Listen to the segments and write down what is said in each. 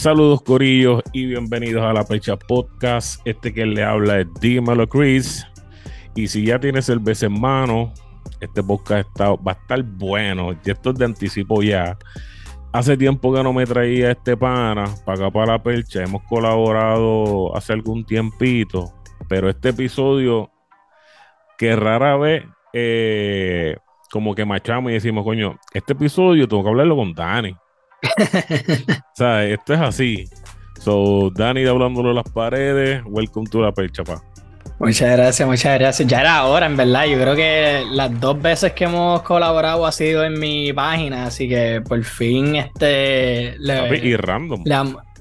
Saludos Corillos y bienvenidos a la Pecha Podcast. Este que le habla es Dímelo Chris. Y si ya tienes beso en mano, este podcast está, va a estar bueno. Y esto es de anticipo ya. Hace tiempo que no me traía este pana para acá para la percha. Hemos colaborado hace algún tiempito. Pero este episodio, que rara vez, eh, como que machamos y decimos, coño, este episodio tengo que hablarlo con Dani. o sea, esto es así. So, Dani hablándolo a las paredes. Welcome to la percha, pa. Muchas gracias, muchas gracias. Ya era hora, en verdad. Yo creo que las dos veces que hemos colaborado ha sido en mi página, así que por fin este. y random.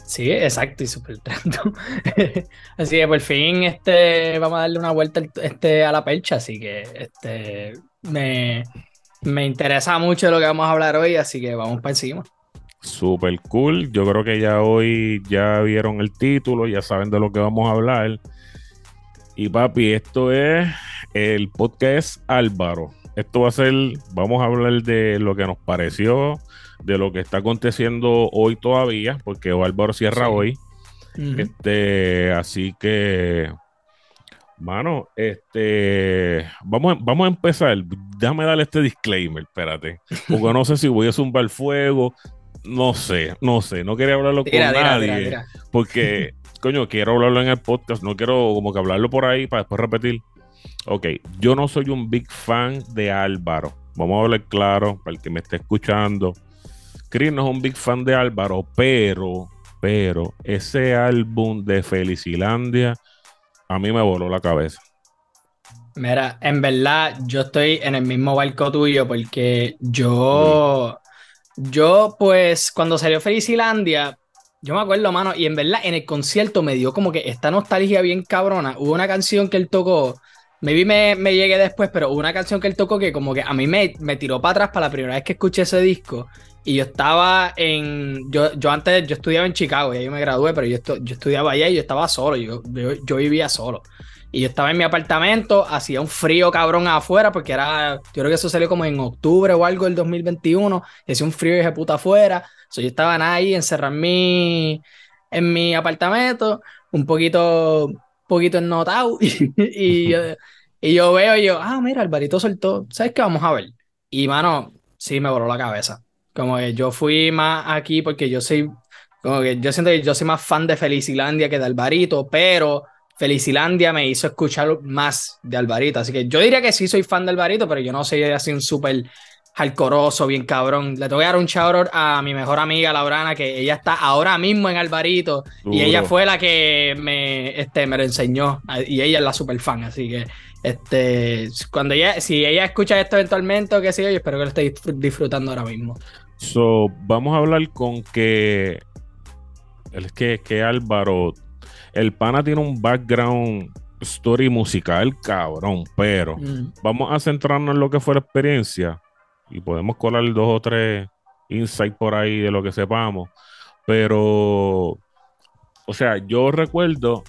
sí, exacto, y súper random. así que por fin este vamos a darle una vuelta este, a la percha, así que este me, me interesa mucho lo que vamos a hablar hoy, así que vamos para encima. Super cool. Yo creo que ya hoy ya vieron el título, ya saben de lo que vamos a hablar. Y papi, esto es el podcast Álvaro. Esto va a ser, vamos a hablar de lo que nos pareció, de lo que está aconteciendo hoy todavía, porque Álvaro cierra hoy. Este, así que, mano, este, vamos, vamos a empezar. Déjame darle este disclaimer, espérate, porque no sé si voy a zumbar fuego, no sé, no sé, no quería hablarlo con nadie. porque, coño, quiero hablarlo en el podcast, no quiero como que hablarlo por ahí para después repetir. Ok, yo no soy un big fan de Álvaro. Vamos a hablar claro para el que me esté escuchando. Chris no es un big fan de Álvaro, pero, pero ese álbum de Felicilandia a mí me voló la cabeza. Mira, en verdad yo estoy en el mismo barco tuyo porque yo, yo, pues, cuando salió Felicilandia, yo me acuerdo, mano, y en verdad en el concierto me dio como que esta nostalgia bien cabrona. Hubo una canción que él tocó, maybe me, llegué después, pero hubo una canción que él tocó que como que a mí me, me tiró para atrás para la primera vez que escuché ese disco. Y yo estaba en. Yo, yo antes, yo estudiaba en Chicago, y ahí me gradué, pero yo, yo estudiaba allá y yo estaba solo, yo, yo vivía solo. Y yo estaba en mi apartamento, hacía un frío cabrón afuera, porque era, yo creo que eso salió como en octubre o algo del 2021, y hacía un frío de puta afuera. So, yo estaba ahí encerrado en mi, en mi apartamento, un poquito, poquito ennotado, y, y, yo, y yo veo y yo, ah, mira, Alvarito soltó, ¿sabes qué vamos a ver? Y mano, sí me voló la cabeza. Como que yo fui más aquí porque yo soy, como que yo siento que yo soy más fan de Felicilandia que de Alvarito, pero Felicilandia me hizo escuchar más de Alvarito. Así que yo diría que sí soy fan de Alvarito, pero yo no soy así un súper jalcoroso, bien cabrón. Le tengo que dar un shout a mi mejor amiga Laurana, que ella está ahora mismo en Alvarito. Y ella fue la que me, este, me lo enseñó. Y ella es la super fan. Así que este, cuando ella, si ella escucha esto eventualmente o qué sé yo, espero que lo esté disfrutando ahora mismo. So, vamos a hablar con que. Es que, que Álvaro el pana tiene un background story musical, cabrón, pero mm. vamos a centrarnos en lo que fue la experiencia y podemos colar dos o tres insights por ahí de lo que sepamos. Pero, o sea, yo recuerdo,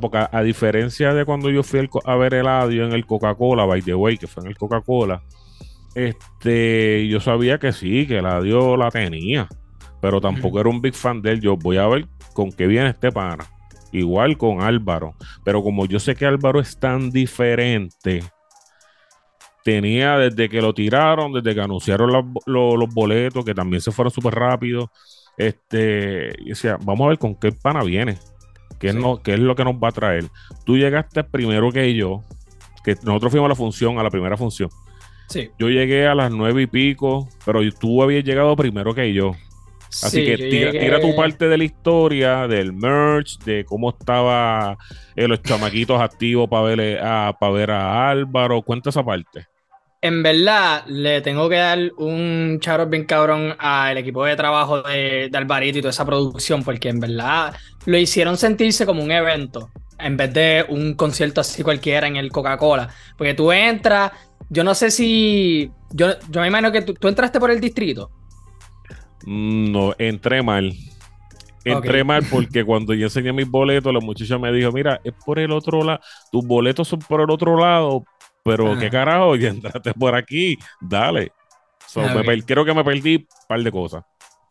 porque a, diferencia de cuando yo fui a ver el audio en el Coca-Cola, by the way, que fue en el Coca-Cola, este, yo sabía que sí, que el audio la tenía, pero tampoco era un big fan de él. Yo voy a ver con qué viene este pana. Igual con Álvaro. Pero como yo sé que Álvaro es tan diferente, tenía desde que lo tiraron, desde que anunciaron los boletos, que también se fueron súper rápido. Este, y decía, vamos a ver con qué pana viene. ¿Qué, no, ¿Qué es lo que nos va a traer? Tú llegaste primero que yo, que nosotros fuimos a la función, a la primera función. Sí. Yo llegué a las nueve y pico, pero tú habías llegado primero que yo. Así que tira, tu parte de la historia, del merch, de cómo estaba eh, los chamaquitos activos para ver, a, ver a Álvaro. Cuenta esa parte. En verdad, le tengo que dar un charo bien cabrón al equipo de trabajo de, de, Alvarito y toda esa producción, porque en verdad lo hicieron sentirse como un evento, en vez de un concierto así cualquiera en el Coca-Cola. Porque tú entras, yo no sé si. Yo, yo me imagino que tú entraste por el distrito. No, entré mal. Entré mal porque cuando yo enseñé mis boletos, la muchacha me dijo, mira, es por el otro lado, tus boletos son por el otro lado, pero qué carajo, ya entraste por aquí, dale. creo que me perdí un par de cosas.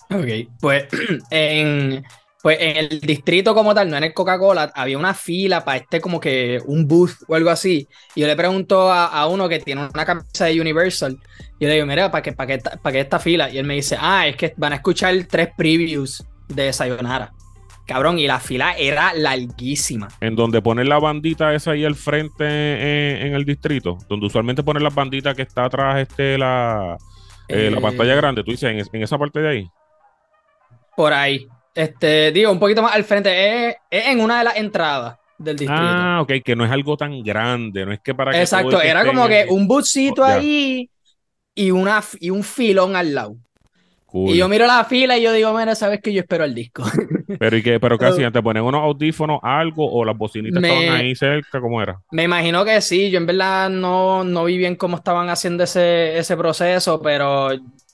Ok, pues en, pues en el distrito como tal, no en el Coca-Cola, había una fila para este como que un booth o algo así. Y yo le pregunto a, uno que tiene una camisa de Universal, y yo le digo, mira, ¿para qué, para, qué, ¿para qué esta fila? Y él me dice, ah, es que van a escuchar tres previews de Sayonara. Cabrón, y la fila era larguísima. En donde ponen la bandita esa ahí al frente en, el distrito, donde usualmente ponen las banditas que está atrás este la, eh, la pantalla eh, grande, tú dices, en, esa parte de ahí. Por ahí. Este, digo, un poquito más al frente, es, en una de las entradas del distrito. Ah, ok, que no es algo tan grande, no es que para que Exacto, era como que un buscito ahí y, una, y un filón al lado. Y yo miro la fila y yo digo, mira, sabes que yo espero el disco. Pero ¿y qué? ¿Pero hacían? ¿Te ponen unos audífonos, algo? ¿O las bocinitas estaban ahí cerca? ¿Cómo era? Me imagino que sí. Yo en verdad no, no vi bien cómo estaban haciendo ese, ese proceso, pero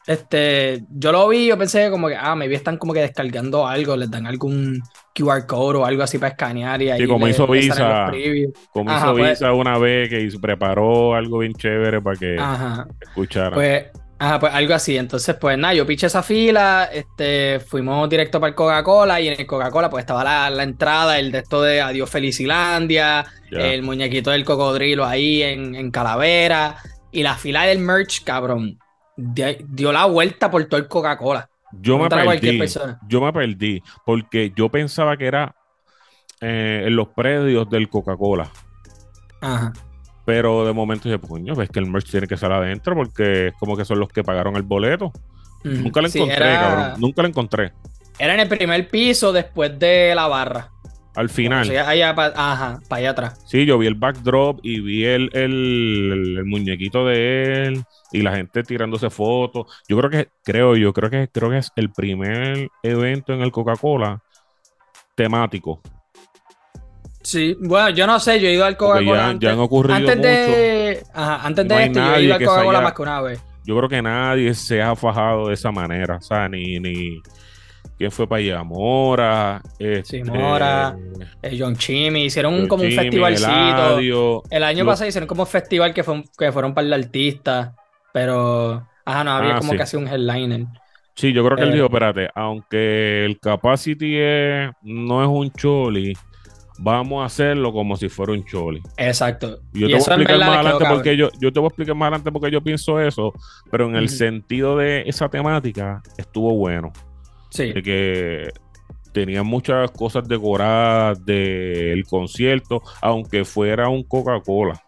este, yo lo vi, yo pensé como que, ah, me vi están como que descargando algo, les dan algún QR code o algo así para escanear y ahí. Sí, como hizo Visa. Como hizo pues Visa una vez que preparó algo bien chévere para que escucharan. Pues Ajá, pues algo así. Entonces, pues nada, yo piché esa fila, este, fuimos directo para el Coca-Cola y en el Coca-Cola pues estaba la, entrada, el de esto de Adiós Felicilandia, el muñequito del cocodrilo ahí en, Calavera y la fila del merch, cabrón, dio la vuelta por todo el Coca-Cola. Yo me perdí, yo me perdí porque yo pensaba que era eh, en los predios del Coca-Cola. Ajá. Pero de momento dije, puño, ves que el merch tiene que estar adentro porque es como que son los que pagaron el boleto. Nunca lo encontré, cabrón. Nunca lo encontré. Era en el primer piso después de la barra. Al final. allá, ajá, para allá atrás. Sí, yo vi el backdrop y vi el, el, muñequito de él y la gente tirándose fotos. Yo creo que, creo yo, creo que, creo que es el primer evento en el Coca-Cola temático. Sí, bueno, yo no sé, yo he ido al Coca-Cola. Ya, han ocurrido antes de, Ajá, antes de esto, yo he ido al Coca-Cola más que una vez. Yo creo que nadie se ha fajado de esa manera. O sea, ni. ni ¿Quién fue para allá? Mora. Este, sí, Mora. Eh, John Chimmy. Hicieron como un festivalcito. El, año pasado hicieron como un festival que, fue, que fueron para el artista. Pero. Ajá, no, había ah, como casi un headliner. Sí, yo creo que él eh, dijo, espérate, aunque el Capacity no es un choli, vamos a hacerlo como si fuera un choli. Exacto. Yo te voy a explicar más adelante porque yo, yo te voy a explicar más adelante porque yo pienso eso, pero en el sentido de esa temática estuvo bueno. Sí. De que tenía muchas cosas decoradas del concierto, aunque fuera un Coca-Cola.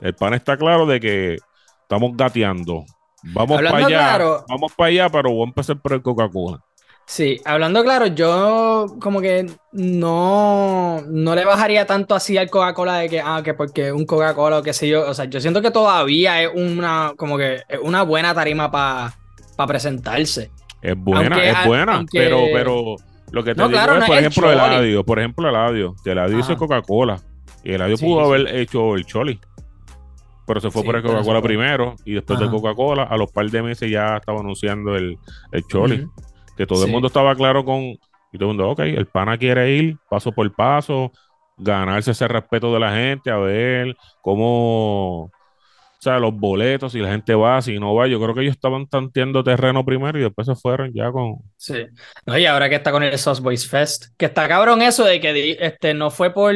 El pan está claro de que estamos gateando. Vamos para allá, vamos para allá, pero voy a empezar por el Coca-Cola. Sí, hablando claro, yo como que no, no le bajaría tanto así al Coca-Cola de que, ah, que porque un Coca-Cola o qué sé yo. O sea, yo siento que todavía es una, como que una buena tarima para presentarse. Es buena, es buena, pero, pero lo que te digo es, por ejemplo, el Eladio, por ejemplo, el Eladio, el Eladio hizo Coca-Cola y el Eladio pudo haber hecho el Choli. Pero se fue por el Coca-Cola primero y después de Coca-Cola, a los par de meses ya estaba anunciando el, el Choli que todo el mundo estaba claro con, y todo el mundo, ok, el pana quiere ir paso por paso, ganarse ese respeto de la gente, a ver cómo, sea, los boletos, si la gente va, si no va, yo creo que ellos estaban tanteando terreno primero y después se fueron ya con... Sí, no, y ahora que está con el Sauce Boys Fest, que está cabrón eso de que este, no fue por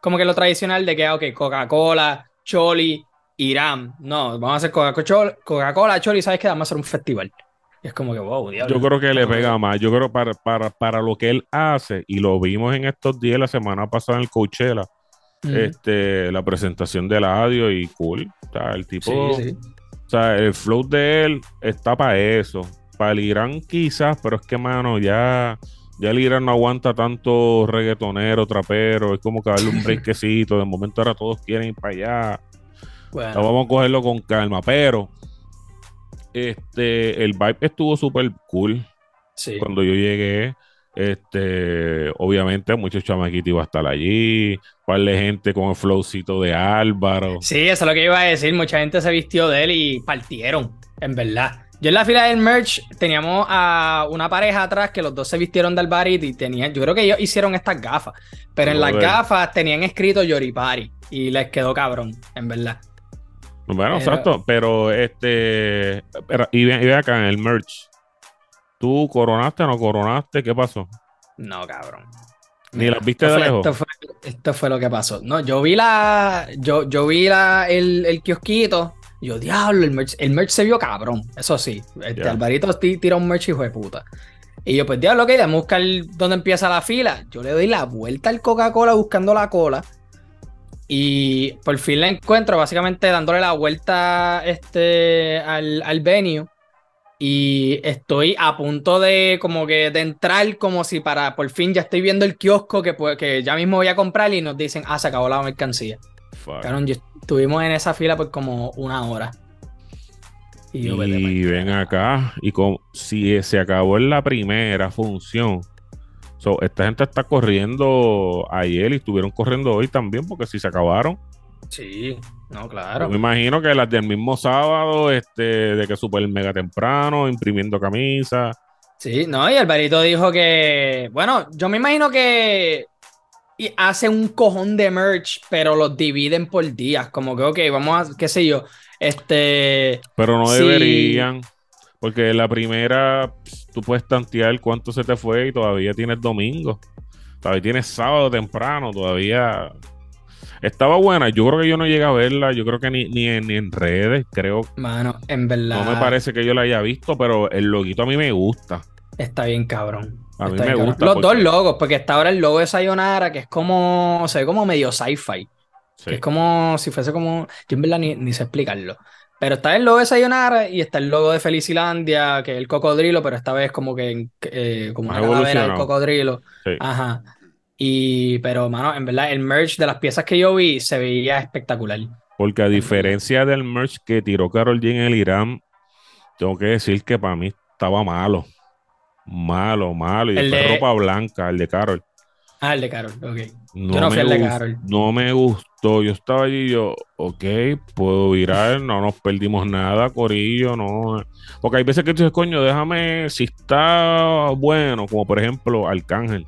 como que lo tradicional de que, ah, ok, Coca-Cola, Choli, Irán, no, vamos a hacer Coca-Cola, Coca Choli, ¿sabes qué? Vamos a hacer un festival es como que, wow, diablo. Yo creo que le pega más. Yo creo para, para, para lo que él hace, y lo vimos en estos días, la semana pasada en el Coachella, este, la presentación del audio y cool. O sea, el tipo. O sea, el flow de él está para eso. Para el Irán quizás, pero es que, mano, ya. Ya el Irán no aguanta tanto reggaetonero, trapero. Es como que darle un brequecito. De momento ahora todos quieren ir para allá. Bueno. vamos a cogerlo con calma. Pero este, el vibe estuvo súper cool. Sí. Cuando yo llegué, este, obviamente muchos chamaquitos iban a estar allí, par de gente con el flowcito de Álvaro. Sí, eso es lo que iba a decir, mucha gente se vistió de él y partieron, en verdad. Yo en la fila del merch teníamos a una pareja atrás que los dos se vistieron de Alvarito y tenían, yo creo que ellos hicieron estas gafas, pero en las gafas tenían escrito Yoripari y les quedó cabrón, en verdad. Bueno, exacto, pero este. y, ve, acá en el merch. ¿Tú coronaste o no coronaste? ¿Qué pasó? No, cabrón. Ni las viste de lejos. Esto fue, lo que pasó. No, yo vi la. Yo, yo vi la, el, el kiosquito. Yo, diablo, el merch, el merch se vio cabrón. Eso sí. Este Alvarito tira un merch hijo de puta. Y yo, pues diablo, ok, a buscar dónde empieza la fila. Yo le doy la vuelta al Coca-Cola buscando la cola. Y por fin la encuentro, básicamente dándole la vuelta este, al, al venue. Y estoy a punto de como que de entrar como si para por fin ya estoy viendo el kiosco que, que ya mismo voy a comprar y nos dicen, ah, se acabó la mercancía. estuvimos en esa fila por como una hora. Y, ven acá, y como, si se acabó en la primera función, esta gente está corriendo ayer y estuvieron corriendo hoy también, porque si se acabaron. Sí, no, claro. me imagino que las del mismo sábado, este, de que super mega temprano, imprimiendo camisas. Sí, no, y Alvarito dijo que, bueno, yo me imagino que hace un cojón de merch, pero los dividen por días, como que, ok, vamos a, qué sé yo, este... Pero no deberían, porque la primera, tú puedes tantear cuánto se te fue y todavía tienes domingo, todavía tienes sábado temprano, todavía estaba buena, yo creo que yo no llegué a verla, yo creo que ni, ni, en, redes, creo. Mano, en verdad. No me parece que yo la haya visto, pero el loguito a mí me gusta. Está bien cabrón. A mí me gusta. Los dos logos, porque está ahora el logo de Sayonara, que es como, se ve como medio sci-fi. es como si fuese como, yo en verdad ni, sé explicarlo. Pero está el logo de Sayonara y está el logo de Felicilandia, que es el cocodrilo, pero esta vez como que eh, como una calavera del cocodrilo. Ajá. Y, pero, mano, en verdad, el merch de las piezas que yo vi se veía espectacular. Porque a diferencia del merch que tiró Carol G en el Irán, tengo que decir que para mí estaba malo. Malo, malo. Y el de... ropa blanca, el de Carol. Ah, el de Carol, ok. No yo no fui el de Carol. No me gustó. Yo estaba allí y yo, ok, puedo virar, no nos perdimos nada, Corillo, no. Porque hay veces que tú dices, coño, déjame, si está bueno, como por ejemplo Arcángel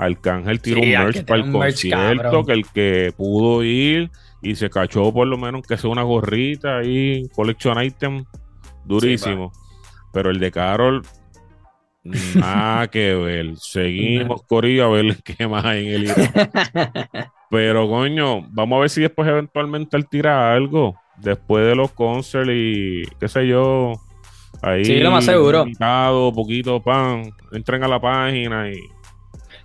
Arcángel tiró un merch para el concierto, que el que pudo ir y se cachó por lo menos que sea una gorrita ahí, collection item, durísimo. Pero el de Carol, nada que ver. Seguimos, Corillo, a ver qué más hay en el Pero coño, vamos a ver si después eventualmente él tira algo. Después de los concerts y qué sé yo. Ahí. Sí, lo más seguro. Poquito pan. Entren a la página y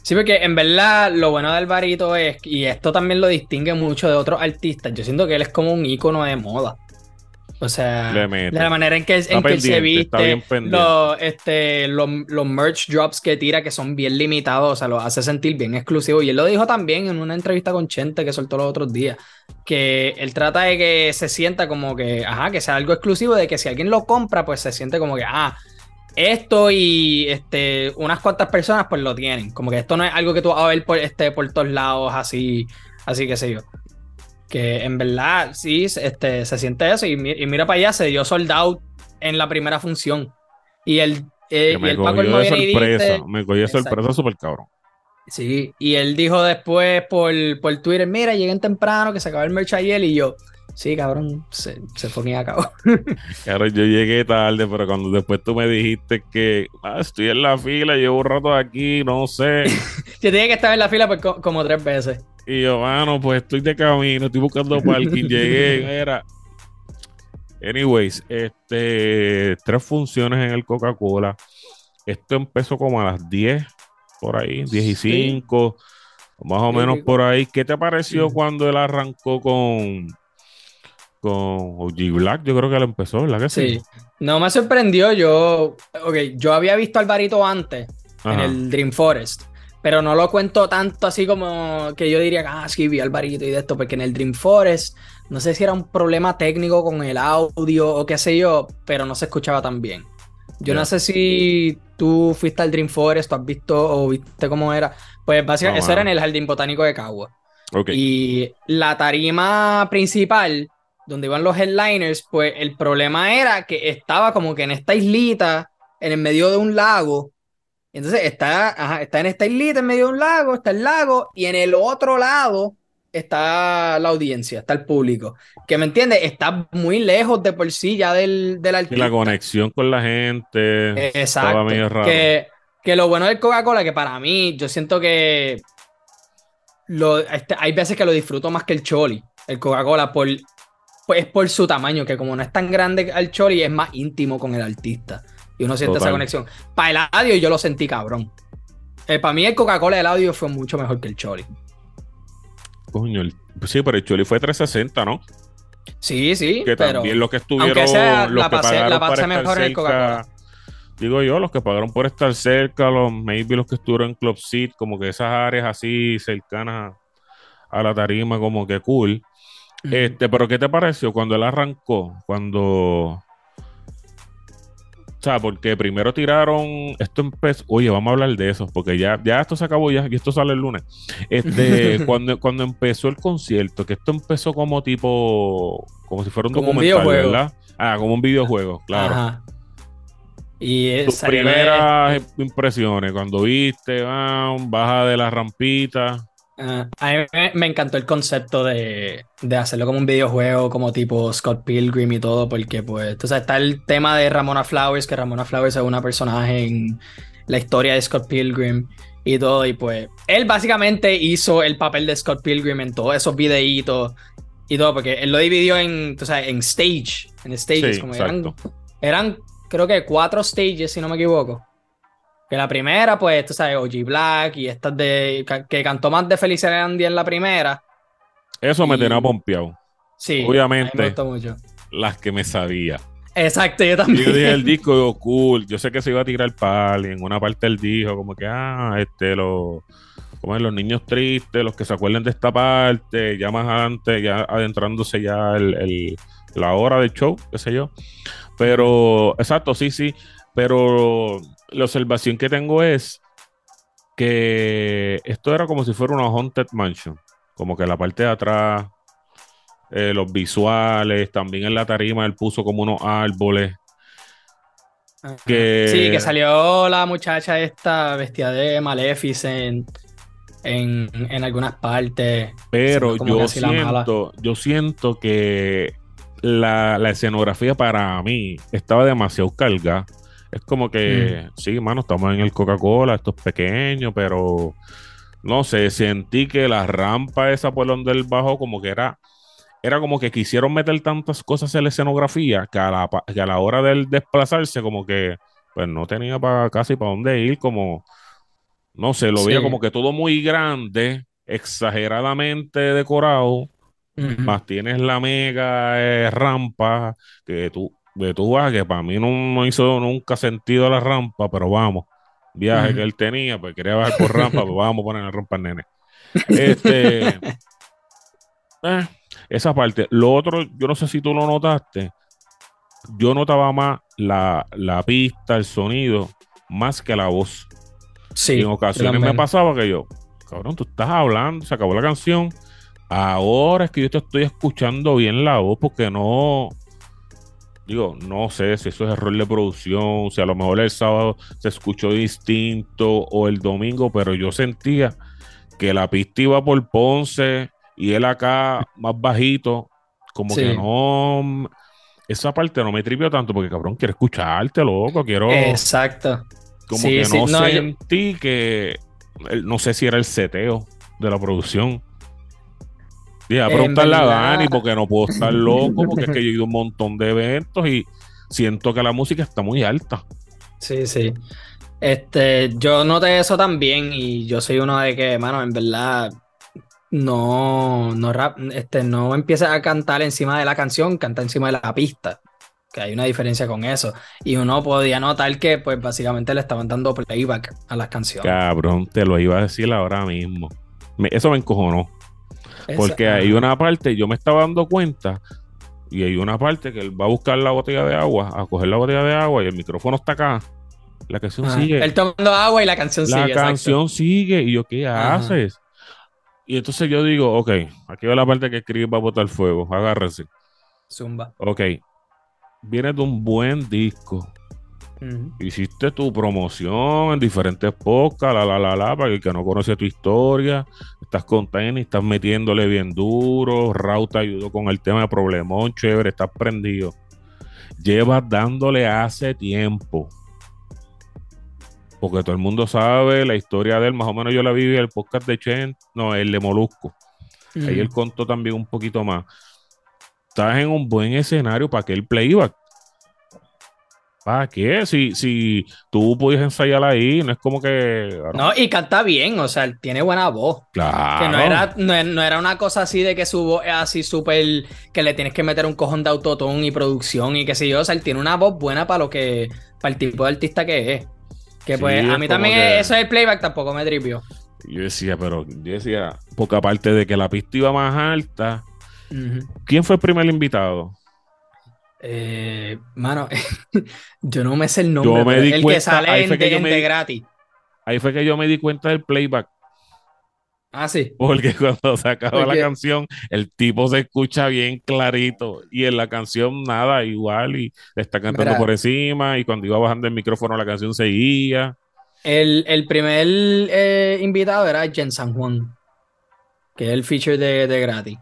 Sí, porque en verdad lo bueno de Alvarito es, y esto también lo distingue mucho de otros artistas, yo siento que él es como un ícono de moda. O sea, de la manera en que, en que él se viste, los, este, los, los, merch drops que tira, que son bien limitados, o sea, lo hace sentir bien exclusivo. Y él lo dijo también en una entrevista con Chente que soltó los otros días, que él trata de que se sienta como que, ajá, que sea algo exclusivo, de que si alguien lo compra, pues se siente como que, ah, esto y este, unas cuantas personas pues lo tienen. Como que esto no es algo que tú vas a ver por, este, por todos lados, así, así que sé yo. Que en verdad sí este, se siente eso. Y, mira para allá, se dio sold out en la primera función. Y el, eh, me y el Paco de sorpresa, me cogió sorpresa súper cabrón. Sí, y él dijo después por, por Twitter, mira, lleguen temprano, que se acaba el merch ayer, y yo, Sí, cabrón, se, se fue a cabo. claro, yo llegué tarde, pero cuando después tú me dijiste que ah, estoy en la fila, llevo un rato aquí, no sé. yo tenía que estar en la fila pues, como tres veces. Y yo, mano, pues estoy de camino, estoy buscando parking, llegué, era. Anyways, este, tres funciones en el Coca-Cola. Esto empezó como a las 10, por ahí, 10 y 5, más o menos por ahí. ¿Qué te pareció cuando él arrancó con con OG Black, yo creo que lo empezó, ¿verdad que sí? No me sorprendió, yo, ok, yo había visto a Alvarito antes en el Dream Forest, pero no lo cuento tanto así como que yo diría, ah, sí, vi a Alvarito y de esto, porque en el Dream Forest, no sé si era un problema técnico con el audio o qué sé yo, pero no se escuchaba tan bien. Yo no sé si tú fuiste al Dream Forest, tú has visto o viste cómo era. Pues básicamente, eso era en el Jardín Botánico de Cagua. Y la tarima principal donde iban los headliners, pues el problema era que estaba como que en esta islita, en el medio de un lago. Entonces está, está en esta islita, en medio de un lago, está el lago, y en el otro lado está la audiencia, está el público. Que me entiendes, está muy lejos de por sí ya del, del artista. Y la conexión con la gente. Exacto. Que, que lo bueno del Coca-Cola, que para mí, yo siento que lo, este, hay veces que lo disfruto más que el Choli. El Coca-Cola, por, es por su tamaño, que como no es tan grande el Choli, es más íntimo con el artista. Y uno siente esa conexión. Para el audio yo lo sentí cabrón. Eh, para mí el Coca-Cola del audio fue mucho mejor que el Choli. Coño, pues sí, pero el Choli fue 360, ¿no? Sí, sí. Que pero, también los que estuvieron. Los la que pasé, la pasé mejor en el Coca-Cola. Digo yo, los que pagaron por estar cerca, los maybe los que estuvieron en Club Seat, como que esas áreas así cercanas a la tarima, como que cool. Este, pero ¿qué te pareció cuando él arrancó? Cuando sea, porque primero tiraron, esto empezó, oye, vamos a hablar de eso, porque ya, ya esto se acabó ya, y esto sale el lunes. Este, cuando, cuando empezó el concierto, que esto empezó como tipo, como si fuera un documental, ¿verdad? Ah, como un videojuego, claro. Y Tus primeras impresiones, cuando viste, baja de la rampita. Ah, a mí me, encantó el concepto de, hacerlo como un videojuego, como tipo Scott Pilgrim y todo, porque pues, entonces está el tema de Ramona Flowers, que Ramona Flowers es una personaje en la historia de Scott Pilgrim y todo, y pues él básicamente hizo el papel de Scott Pilgrim en todos esos videitos y todo, porque él lo dividió en, o en stage, en stages, como eran, eran creo que cuatro stages, si no me equivoco. Que la primera, pues, tú sabes, OG Black y estas de. que cantó más de Andy en la primera. Eso me tenía pompeado. Sí. Obviamente. Me gustó mucho. Las que me sabía. Exacto, yo también. yo dije el disco, cool. Yo sé que se iba a tirar pal. Y en una parte él dijo, como que, ah, este, los. Como los niños tristes, los que se acuerden de esta parte, ya más adelante, ya adentrándose ya el, la hora del show, qué sé yo. Pero, exacto, sí, sí. Pero la observación que tengo es que esto era como si fuera una Haunted Mansion. Como que la parte de atrás, eh, los visuales, también en la tarima él puso como unos árboles. Que... Sí, que salió la muchacha esta vestida de Maleficent en, en algunas partes. Pero yo siento, yo siento que la, la, escenografía para mí estaba demasiado cargada. Es como que, mm. sí, mano, estamos en el Coca-Cola, esto es pequeño, pero no sé, sentí que la rampa esa por donde él bajó, como que era, era como que quisieron meter tantas cosas en la escenografía que a la, que a la hora de desplazarse, como que, pues no tenía para casi para dónde ir, como, no sé, lo veía como que todo muy grande, exageradamente decorado. Más tienes la mega eh, rampa que tú de tu vas, que para mí no, hizo nunca sentido la rampa, pero vamos, viaje que él tenía, pues quería bajar por rampa, pues vamos a poner la rampa al nene. Este, eh, esa parte. Lo otro, yo no sé si tú lo notaste, yo notaba más la, pista, el sonido, más que la voz. Sí. en ocasiones me pasaba que yo, cabrón, tú estás hablando, se acabó la canción. Ahora es que yo te estoy escuchando bien la voz porque no, Digo, no sé si eso es error de producción, si a lo mejor el sábado se escuchó distinto o el domingo, pero yo sentía que la pista iba por Ponce y él acá más bajito, como que no. Esa parte no me tripió tanto porque, cabrón, quiero escucharte, loco, quiero. Exacto. Como que no, sentí que. No sé si era el seteo de la producción. Dije, a preguntarle a Dani porque no puedo estar loco, porque es que yo he ido a un montón de eventos y siento que la música está muy alta. Sí, sí. Este, yo noté eso también y yo soy uno de que, mano, en verdad no, no rap, este, no empieza a cantar encima de la canción, canta encima de la pista. Que hay una diferencia con eso. Y uno podía notar que, pues, básicamente le estaban dando playback a las canciones. Cabrón, te lo iba a decir ahora mismo. eso me encojonó. Porque hay una parte, yo me estaba dando cuenta, y hay una parte que él va a buscar la botella de agua, a coger la botella de agua, y el micrófono está acá. La canción sigue. Él tomando agua y la canción sigue. La canción sigue. Y yo, ¿qué haces? Y entonces yo digo, ok, aquí va la parte que escribe va a botar fuego. Agárrese. Zumba. Ok. Viene de un buen disco. Hiciste tu promoción en diferentes podcasts, la, la, la, la, para el que no conoce tu historia. Estás con tenis, estás metiéndole bien duro. Raúl te ayudó con el tema de problemón, chévere, estás prendido. Llevas dándole hace tiempo. Porque todo el mundo sabe la historia de él. Más o menos yo la viví en el podcast de Chen, no, el de Molusco. Ahí él contó también un poquito más. Estás en un buen escenario para que el playback ¿Para qué? Si, si tú puedes ensayar ahí, no es como que. No, y canta bien, o sea, tiene buena voz. Claro. Que no era, no, era una cosa así de que su voz es así súper. que le tienes que meter un cojón de autotón y producción y qué sé yo. O sea, él tiene una voz buena para lo que. para el tipo de artista que es. Que pues a mí también eso del playback tampoco me tripió. Yo decía, pero yo decía, porque aparte de que la pista iba más alta, ¿quién fue el primer invitado? Eh, mano, yo no me sé el nombre. el que sale en, de, gratis. Ahí fue que yo me di cuenta del playback. Ah, sí. Porque cuando se acaba la canción, el tipo se escucha bien clarito. Y en la canción nada, igual. Y está cantando por encima. Y cuando iba bajando el micrófono, la canción seguía. El, el primer eh, invitado era Jen San Juan. Que es el feature de, de gratis.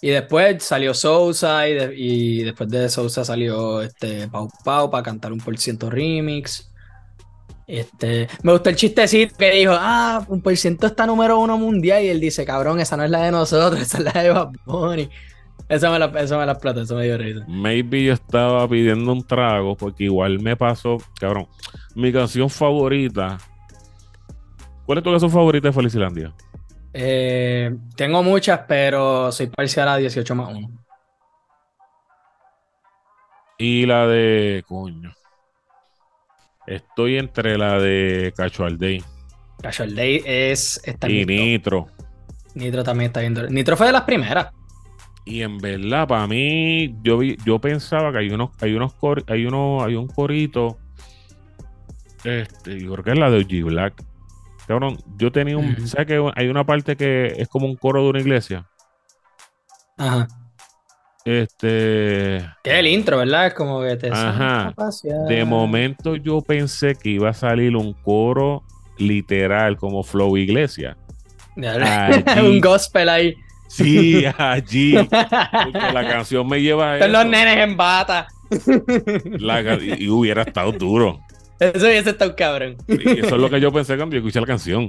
Y después salió Sousa y, después de Sousa salió este Pau Pau para cantar un por ciento remix. Este, me gustó el chistecito que dijo, ah, un por ciento está número uno mundial y él dice, cabrón, esa no es la de nosotros, esa es la de Bad Bunny. Eso me la, eso me la plata, eso me dio risa. Maybe yo estaba pidiendo un trago porque igual me pasó, cabrón, mi canción favorita. ¿Cuál es tu canción favorita de Felicilandia? Eh, tengo muchas, pero soy parcial a 18 más 1. Y la de. Coño. Estoy entre la de Casual Day. Casual Day es. y Nitro. Nitro también está viendo. Nitro fue de las primeras. Y en verdad, para mí, yo vi, yo pensaba que hay unos, hay unos hay uno, hay un corito. Este, yo creo que es la de OG Black Cabrón, yo tenía un. ¿Sabes que hay una parte que es como un coro de una iglesia? Ajá. Este. Que es el intro, ¿verdad? Es como que te. Ajá. De momento yo pensé que iba a salir un coro literal, como Flow Iglesia. un gospel ahí. Sí, allí. Porque la canción me lleva a. Son los nenes en bata. y hubiera estado duro. Eso hubiese estado cabrón. eso es lo que yo pensé cuando escuché la canción.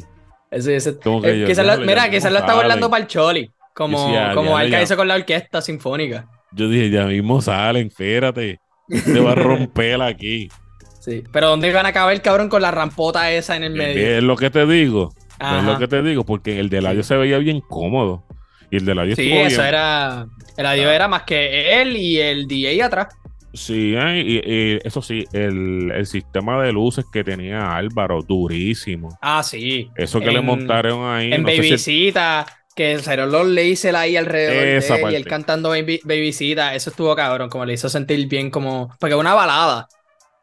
Eso hubiese como que eh, Mira, quizás lo estaba hablando para el Choli. Como, como Alca hizo con la orquesta sinfónica. Yo dije, ya mismo salen, espérate. Te va a romper aquí. Sí, pero ¿dónde iban a acabar cabrón con la rampota esa en el medio? Es lo que te digo. Es lo que te digo, porque el de Ladio se veía bien cómodo. Y el de Ladio Sí, eso era. El Ladio era más que él y el DJ atrás. Sí, eh, y, eso sí, el, sistema de luces que tenía Álvaro, durísimo. Ah, sí. Eso que le montaron ahí. En Babycita, que salieron los lasers ahí alrededor de y él cantando Baby, Babycita, eso estuvo cabrón, como le hizo sentir bien como... Porque una balada,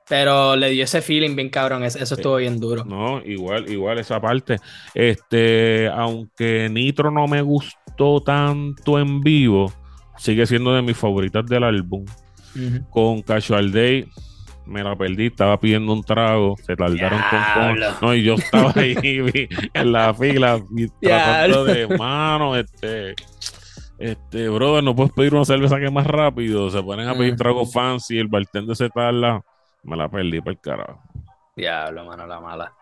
pero le dio ese feeling bien cabrón, eso, estuvo bien duro. No, igual, igual esa parte. Este, aunque Nitro no me gustó tanto en vivo, sigue siendo de mis favoritas del álbum. Con Casual Day. Me la perdí, estaba pidiendo un trago, se tardaron con, No, y yo estaba ahí en la fila tratando de mano, este, este, brother, no puedes pedir una cerveza que es más rápido, se ponen a pedir trago fancy, el bartender se tarda, me la perdí por el carajo. Diablo, mano, la mala.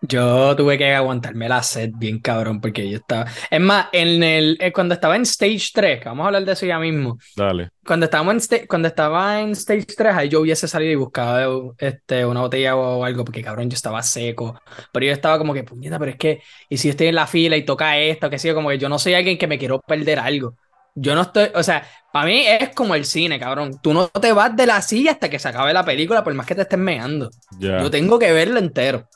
Yo tuve que aguantarme la sed bien cabrón porque yo estaba... Es más, en el, eh, cuando estaba en Stage 3, que vamos a hablar de eso ya mismo. Dale. Cuando, estábamos en cuando estaba en Stage 3, ahí yo hubiese salido y buscado este, una botella o algo porque cabrón yo estaba seco. Pero yo estaba como que, puñeta, pero es que... Y si estoy en la fila y toca esto, que sé como que yo no soy alguien que me quiero perder algo. Yo no estoy, o sea, para mí es como el cine, cabrón. Tú no te vas de la silla hasta que se acabe la película, por más que te estés meando. Yo tengo que verlo entero.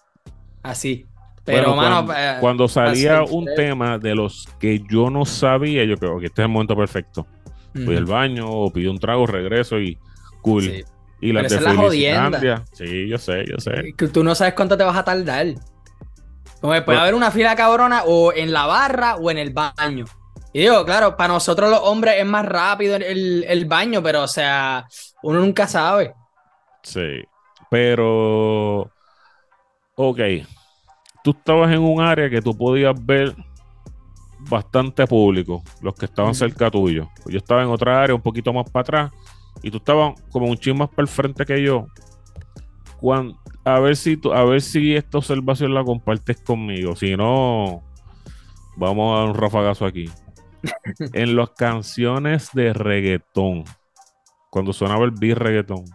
Así. Pero, mano, cuando, eh, salía un tema de los que yo no sabía, yo creo que este es el momento perfecto. Voy al baño, o pido un trago, regreso y cool. Y la de la Sí, yo sé, yo sé. Que tú no sabes cuánto te vas a tardar. Como puede haber una fila cabrona o en la barra o en el baño. Y digo, claro, para nosotros los hombres es más rápido el, el baño, pero o sea, uno nunca sabe. Sí. Pero, ok, tú estabas en un área que tú podías ver bastante público, los que estaban cerca tuyo. Yo estaba en otra área un poquito más para atrás y tú estabas como un ching más para el frente que yo. a ver si tú, a ver si esta observación la compartes conmigo. Si no, vamos a dar un rafagazo aquí. en las canciones de reggaetón, cuando sonaba el beat reggaetón,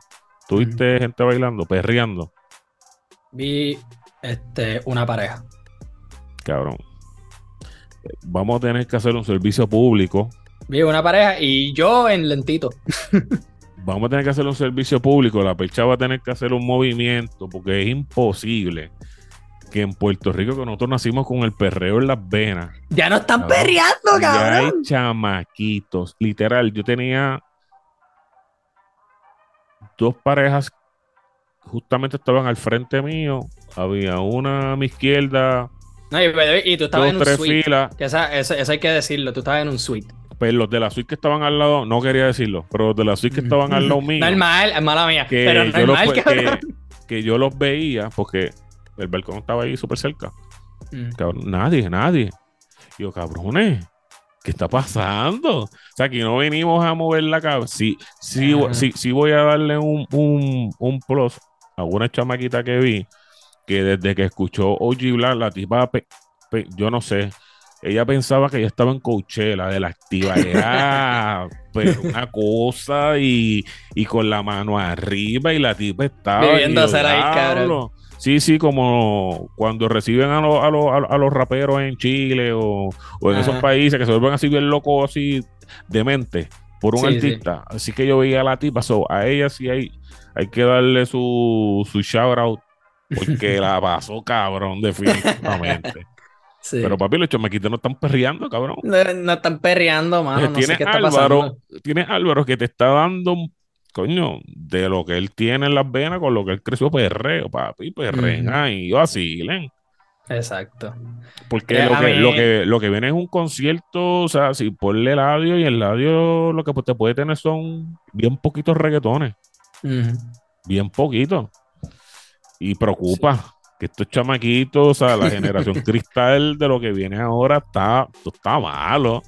¿tuviste gente bailando, perreando? Vi este, una pareja. Cabrón. Vamos a tener que hacer un servicio público. Vi una pareja y yo en lentito. Vamos a tener que hacer un servicio público. La percha va a tener que hacer un movimiento porque es imposible que en Puerto Rico, que nosotros nacimos con el perreo en las venas. Ya no están perreando, cabrón. Ya hay chamaquitos. Literal, yo tenía dos parejas justamente estaban al frente mío. Había una a mi izquierda. No, y, tú estabas en un suite. Filas. Que esa, eso, hay que decirlo. Tú estabas en un suite. Pues los de la suite que estaban al lado, no quería decirlo, pero los de la suite que estaban al lado mío. Normal, es mala mía. Que pero yo los, que, que, yo los veía porque el balcón estaba ahí súper cerca. nadie, nadie. Y yo, cabrones, ¿qué está pasando? O sea, aquí no venimos a mover la cabeza. Sí, sí, sí, voy a darle un, un, un plus a una chamaquita que vi que desde que escuchó OG Black, la tipa, yo no sé, ella pensaba que ella estaba en Coachella de la activa. Era pero una cosa y, y, con la mano arriba y la tipa estaba. Viviéndose ahí, cabrón. Sí, sí, como cuando reciben a, a, los raperos en Chile o, en esos países que se vuelven así bien locos, así demente por un artista. Así que yo veía a la tipa, a ella sí hay, hay que darle su, su shout out porque la pasó cabrón, definitivamente. Pero papi, los chamaquitos no están perreando, cabrón. No, están perreando, mano. No tiene Álvaro, Tiene Álvaro que te está dando coño, de lo que él tiene en las venas con lo que él creció perreo, papi, perren ahí, yo así, len. Exacto. Porque eh, lo que, lo, que, lo que viene es un concierto, o sea, si ponle el audio y el audio lo que te puede tener son bien poquitos reggaetones. Bien poquitos. Y preocupa que estos chamaquitos, o sea, la generación cristal de lo que viene ahora está, está malo.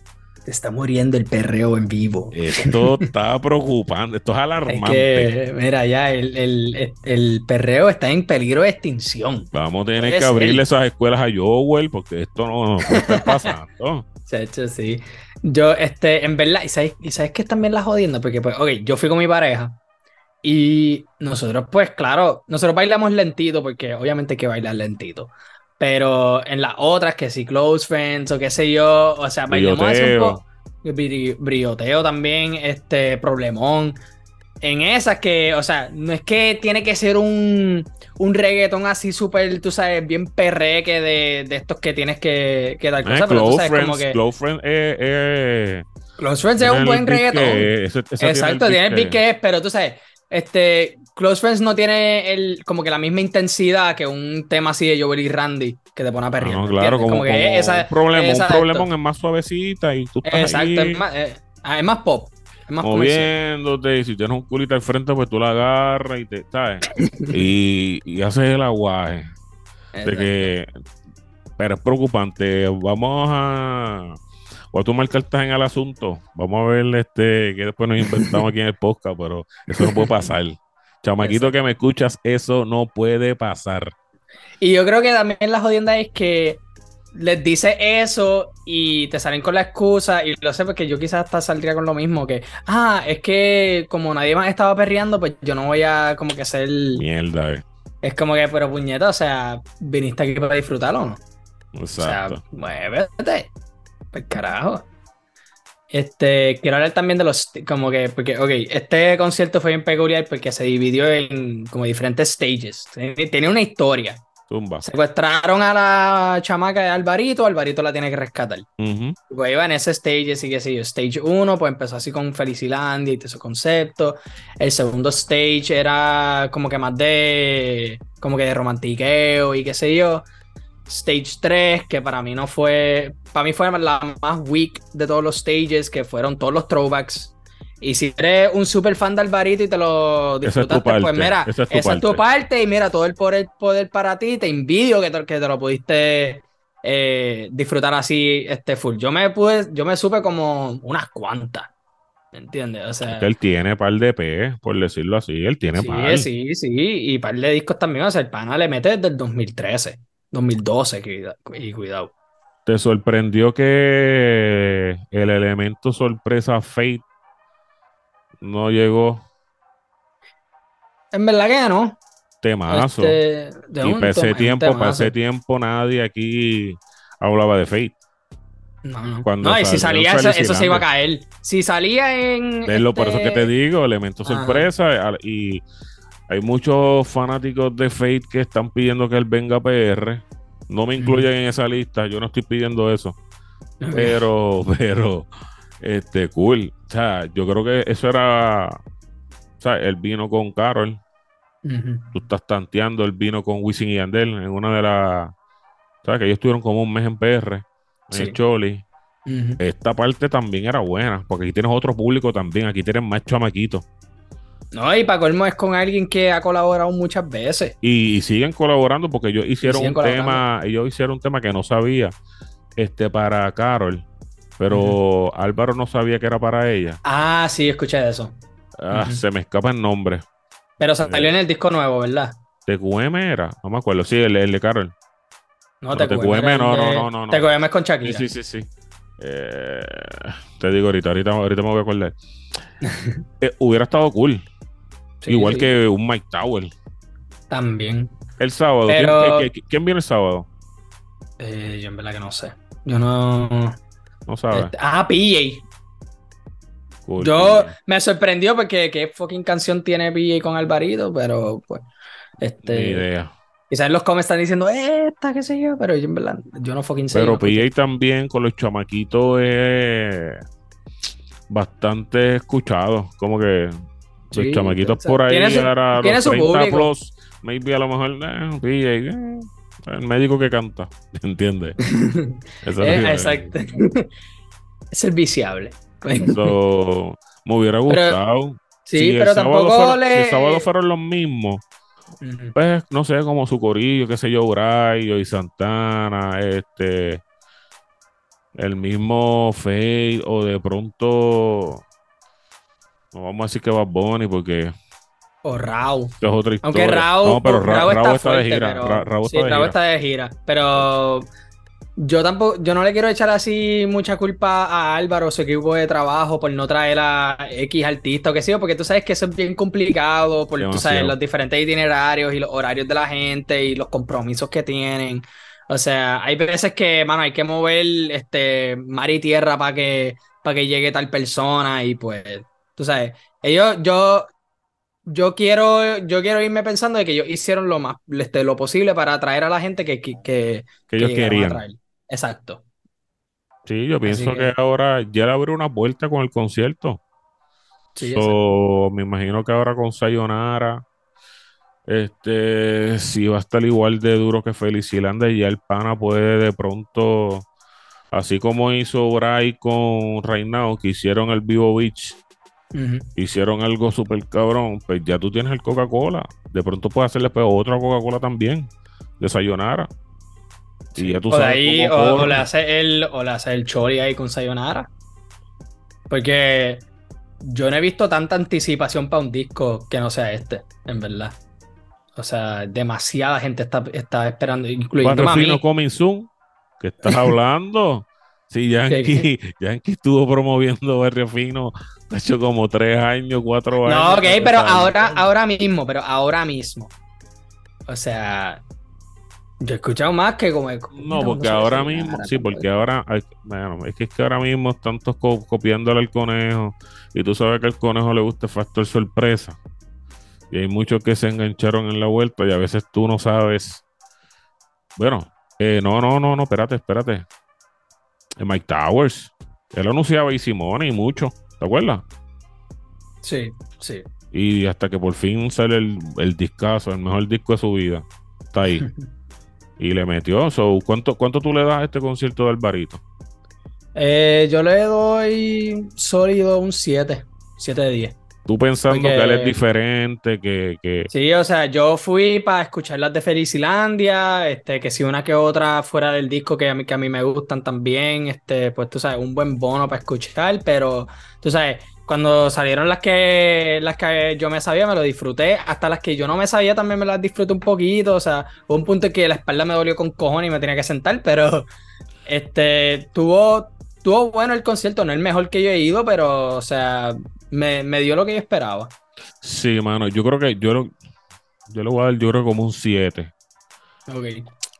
Te está muriendo el perreo en vivo. Esto está preocupante, esto es alarmante. mira, ya el, perreo está en peligro de extinción. Vamos a tener que abrirle esas escuelas a Joel porque esto no, puede estar pasando. De hecho, sí. Yo, este, en verdad, ¿y sabes, ¿y sabes que también la jodiendo? Porque, pues, ok, yo fui con mi pareja y nosotros, pues, claro, nosotros bailamos lentito porque obviamente hay que bailar lentito. Pero en las otras, que si Close Friends o qué sé yo, o sea, bailamos un poco. Brioteo también, este, problemón. En esas que, o sea, no es que tiene que ser un, un reggaetón así súper, tú sabes, bien perreque de, de estos que tienes que, que dar eh, cosas, pero tú sabes como que... Close Friends eh, Close Friends es un buen reggaetón. Exacto, tiene el beat que es, pero tú sabes, este, Close Friends no tiene el, como que la misma intensidad que un tema así de Joel y Randy que te pone a perrear. No, claro, como, que esa, un problema, un problema es más suavecita y tú estás Exacto, Es, más, eh, ah, es, más, pop. Es más moviéndote y si tienes un culito al frente pues tú la agarras y te, ¿sabes? y, y haces el aguaje. De que, pero es preocupante. Vamos a voy a tomar cartas en el asunto. Vamos a ver este que después nos inventamos aquí en el podcast, pero eso no puede pasar. Chamaquito que me escuchas, eso no puede pasar. Y yo creo que también la jodienda es que les dice eso y te salen con la excusa y lo sé porque yo quizás hasta saldría con lo mismo que ah es que como nadie más estaba perreando pues yo no voy a como que ser mierda eh. es como que pero puñeta o sea viniste aquí para disfrutarlo no exacto o sea muévete pues carajo. Este, quiero hablar también de los, como que, porque, ok, este concierto fue bien peculiar porque se dividió en como diferentes stages. Tenía una historia. Tumba. Secuestraron a la chamaca de Alvarito, Alvarito la tiene que rescatar. Pues iba en ese stage, así que sí, stage 1, pues empezó así con Felicilandia y todo ese concepto. El segundo stage era como que más de, como que de romantiqueo y qué sé yo. Stage 3, que para mí no fue. Para mí fue la más weak de todos los stages, que fueron todos los throwbacks. Y si eres un super fan de Alvarito y te lo disfrutaste, pues mira, esa es, tu, parte. y mira, todo el poder, poder para ti, te envidio que te, que te lo pudiste eh, disfrutar así este full. Yo me pude, yo me supe como unas cuantas. ¿Me entiendes? O sea, él tiene par de P, por decirlo así. Él tiene sí, par. Sí, sí, y par de discos también. O sea, el pana le mete desde el 2013, 2012, y cuidado. ¿Te sorprendió que el elemento sorpresa Fate no llegó? En verdad que no. Temazo. Este, y para ese tiempo, para ese tiempo nadie aquí hablaba de Fate. No, no. y si salía eso, se iba a caer. Si salía en. Verlo, por eso que te este digo, elemento sorpresa. Y hay muchos fanáticos de Fate que están pidiendo que él venga a PR. No me incluyen en esa lista, yo no estoy pidiendo eso. Pero, pero, este, cool. O sea, yo creo que eso era. O sea, él vino con Carol. Tú estás tanteando, el vino con Wisin y Andel en una de las. O sea, que ellos estuvieron como un mes en PR el Choli. Esta parte también era buena, porque aquí tienes otro público también, aquí tienes más chamaquitos. No, y para colmo es con alguien que ha colaborado muchas veces. Y, siguen colaborando porque ellos hicieron un tema, ellos hicieron un tema que no sabía, este, para Carol, pero Álvaro no sabía que era para ella. Ah, sí, escuché de eso. Ah, se me escapa el nombre. Pero salió en el disco nuevo, ¿verdad? TQM era, no me acuerdo, sí, el de Carol. No, te TQM, no, no, no, no. TQM es con Shakira. Sí, sí, sí. Eh, te digo ahorita, ahorita, ahorita me voy a acordar. Eh, hubiera estado cool. Igual que un Mike Tower. También. El sábado. ¿Quién, viene el sábado? Eh, yo en verdad que no sé. Yo no. No sabes. Este, ah, PJ. yo me sorprendió porque qué fucking canción tiene PJ con Alvarito, pero pues. Este. Ni idea. Quizás los comes están diciendo, esta, qué sé yo, pero yo en verdad, yo no fucking sé. Pero PJ también con los chamaquitos es bastante escuchado. Como que los chamaquitos por ahí llegar a los 30 plus, maybe a lo mejor, eh, PJ, eh, el médico que canta, ¿entiendes? Eh, exacto. es el viciable. me hubiera gustado. sí, pero tampoco le... Si el sábado fueron los mismos pues, no sé, como su corillo, qué sé yo, Brayo y Santana, este, el mismo Fade, o de pronto, no vamos a decir que va Bonnie porque... O Rau. Es otra historia. Aunque Rau, no, pero está, de gira. sí, Rau está de gira. Pero yo tampoco, yo no le quiero echar así mucha culpa a Álvaro, su equipo de trabajo, por no traer a X artista o qué sé yo, porque tú sabes que eso es bien complicado, por tú sabes, los diferentes itinerarios y los horarios de la gente y los compromisos que tienen. O sea, hay veces que, mano, hay que mover este mar y tierra para que, para que llegue tal persona y pues, tú sabes, ellos, yo, yo quiero, yo quiero irme pensando de que ellos hicieron lo más, este, lo posible para atraer a la gente que, que, que, ellos querían. Exacto. Sí, yo pienso que... ahora ya le abrió una vuelta con el concierto. Sí, me imagino que ahora con Sayonara, este, si va a estar igual de duro que Felicilandia, ya el pana puede de pronto, así como hizo Bray con Reinao, que hicieron el Vivo Beach, hicieron algo súper cabrón, pues ya tú tienes el Coca-Cola. De pronto puedes hacerle pues, otra Coca-Cola también, de Sayonara o, le hace el, o le hace el chori ahí con Sayonara. Porque yo no he visto tanta anticipación para un disco que no sea este, en verdad. O sea, demasiada gente está, está esperando, incluyendo a mí. Coming Soon, que estás hablando. sí, Yankee, Yankee estuvo promoviendo Barrio Fino, ha hecho como tres años, cuatro años. No, ok, pero ahora, ahora mismo, pero ahora mismo. O sea, yo he escuchado más que como. No, porque ahora mismo, sí, porque ahora, bueno, es que, es que ahora mismo están todos copiándole al conejo y tú sabes que al conejo le gusta el factor sorpresa. Y hay muchos que se engancharon en la vuelta y a veces tú no sabes. Bueno, eh, no, no, no, no, espérate, espérate. Eh, Mike Towers, él anunciaba y Simone y mucho, ¿te acuerdas? Sí, sí. Y hasta que por fin sale el, el discazo, el mejor disco de su vida. Está ahí. Y le metió. ¿cuánto, ¿Cuánto tú le das a este concierto de Alvarito? Eh, yo le doy sólido un 7. 7 de 10. Tú pensando que él es diferente, que, Sí, o sea, yo fui para escuchar las de Felicilandia, este, que si una que otra fuera del disco que a mí, que a mí me gustan también, este, pues tú sabes, un buen bono para escuchar, pero tú sabes, cuando salieron las que, las que yo me sabía, me lo disfruté, hasta las que yo no me sabía también me las disfruté un poquito, o sea, hubo un punto en que la espalda me dolió con cojones y me tenía que sentar, pero este, tuvo, tuvo bueno el concierto, no el mejor que yo he ido, pero, o sea, me, dio lo que yo esperaba. Sí, mano, yo creo que yo, yo le voy a dar, yo creo como un 7. Ok.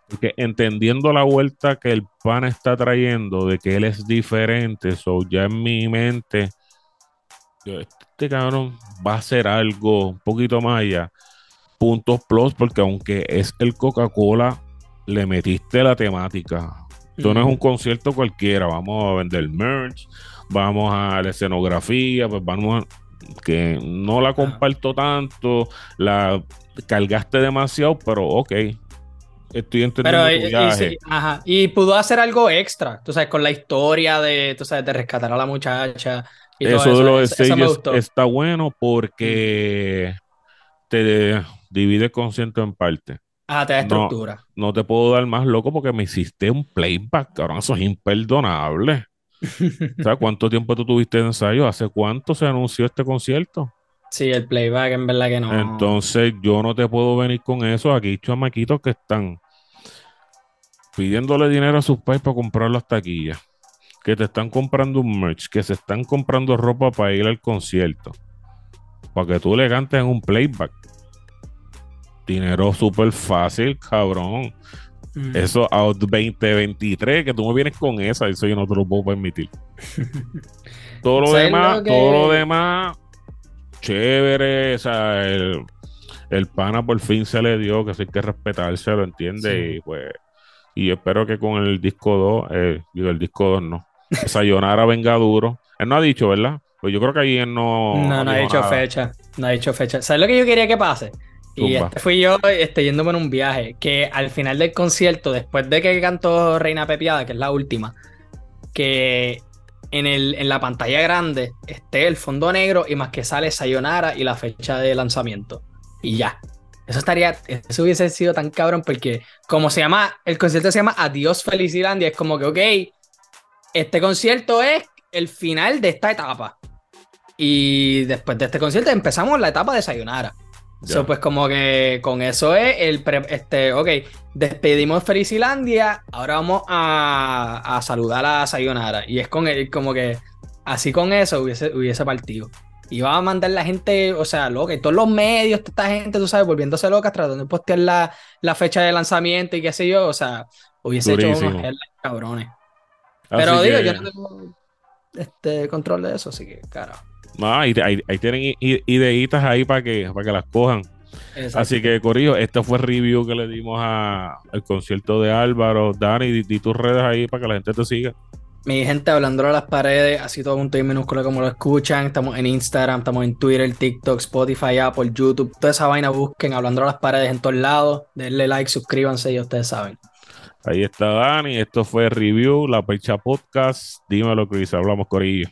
Porque entendiendo la vuelta que el pan está trayendo, de que él es diferente, so ya en mi mente, este cabrón va a hacer algo un poquito más allá. Puntos plus, porque aunque es el Coca-Cola, le metiste la temática. Esto no es un concierto cualquiera, vamos a vender merch, vamos a la escenografía, pues vamos a, que no la comparto tanto, la cargaste demasiado, pero ok. Estoy entendiendo tu viaje. Y, pudo hacer algo extra, tú sabes, con la historia de, tú sabes, de rescatar a la muchacha. eso, de los eso, está bueno porque te divide el concierto en parte. Ah, te da estructura. No, no, te puedo dar más loco porque me hiciste un playback, cabrón. Eso es imperdonable. ¿Sabes cuánto tiempo tú tuviste de ensayo? ¿Hace cuánto se anunció este concierto? Sí, el playback en verdad que no. Entonces yo no te puedo venir con eso. Aquí chamaquitos que están pidiéndole dinero a sus pais para comprar las taquillas, que te están comprando un merch, que se están comprando ropa para ir al concierto, para que tú le cantes en un playback. Dinero súper fácil, cabrón. Mm. Eso a 2023, que tú me vienes con esa, eso yo no te lo puedo permitir. todo lo demás, todo lo demás, chévere, o sea, el, pana por fin se le dio, que eso hay que respetarse, lo entiende, y pues, y espero que con el disco 2, eh, digo, el disco 2 no, Sayonara venga duro. Él no ha dicho, ¿verdad? Pues yo creo que ahí él no. No, no ha dicho fecha. No ha dicho fecha. ¿Sabes lo que yo quería que pase? Y este fui yo este, yéndome en un viaje, que al final del concierto, después de que cantó Reina Pepiada, que es la última, que en, el, en la pantalla grande esté el fondo negro y más que sale Sayonara y la fecha de lanzamiento. Y ya. Eso estaría, eso hubiese sido tan cabrón porque como se llama, el concierto se llama Adiós Felicilandia, es como que, ok, este concierto es el final de esta etapa. Y después de este concierto empezamos la etapa de Sayonara pues como que con eso es el este, ok, despedimos Felicilandia, ahora vamos a, saludar a Sayonara. Y es con él, como que así con eso hubiese, hubiese partido. Y va a mandar la gente, o sea, loca, y todos los medios, toda esta gente, tú sabes, volviéndose locas, tratando de postear la, fecha de lanzamiento y qué sé yo, o sea, hubiese hecho unos cabrones. Pero digo, yo no tengo este control de eso, así que, carajo. No, ahí, tienen ideitas ahí para que, para que las cojan. Así que, Corillo, este fue el review que le dimos al concierto de Álvaro. Dani, di, tus redes ahí para que la gente te siga. Mi gente, hablando a las paredes, así todo un y minúsculo como lo escuchan. Estamos en Instagram, estamos en Twitter, TikTok, Spotify, Apple, YouTube. Toda esa vaina busquen, hablando a las paredes en todos lados. Denle like, suscríbanse y ustedes saben. Ahí está Dani, esto fue el review, la Pecha Podcast. Dímelo, Chris, hablamos, Corillo.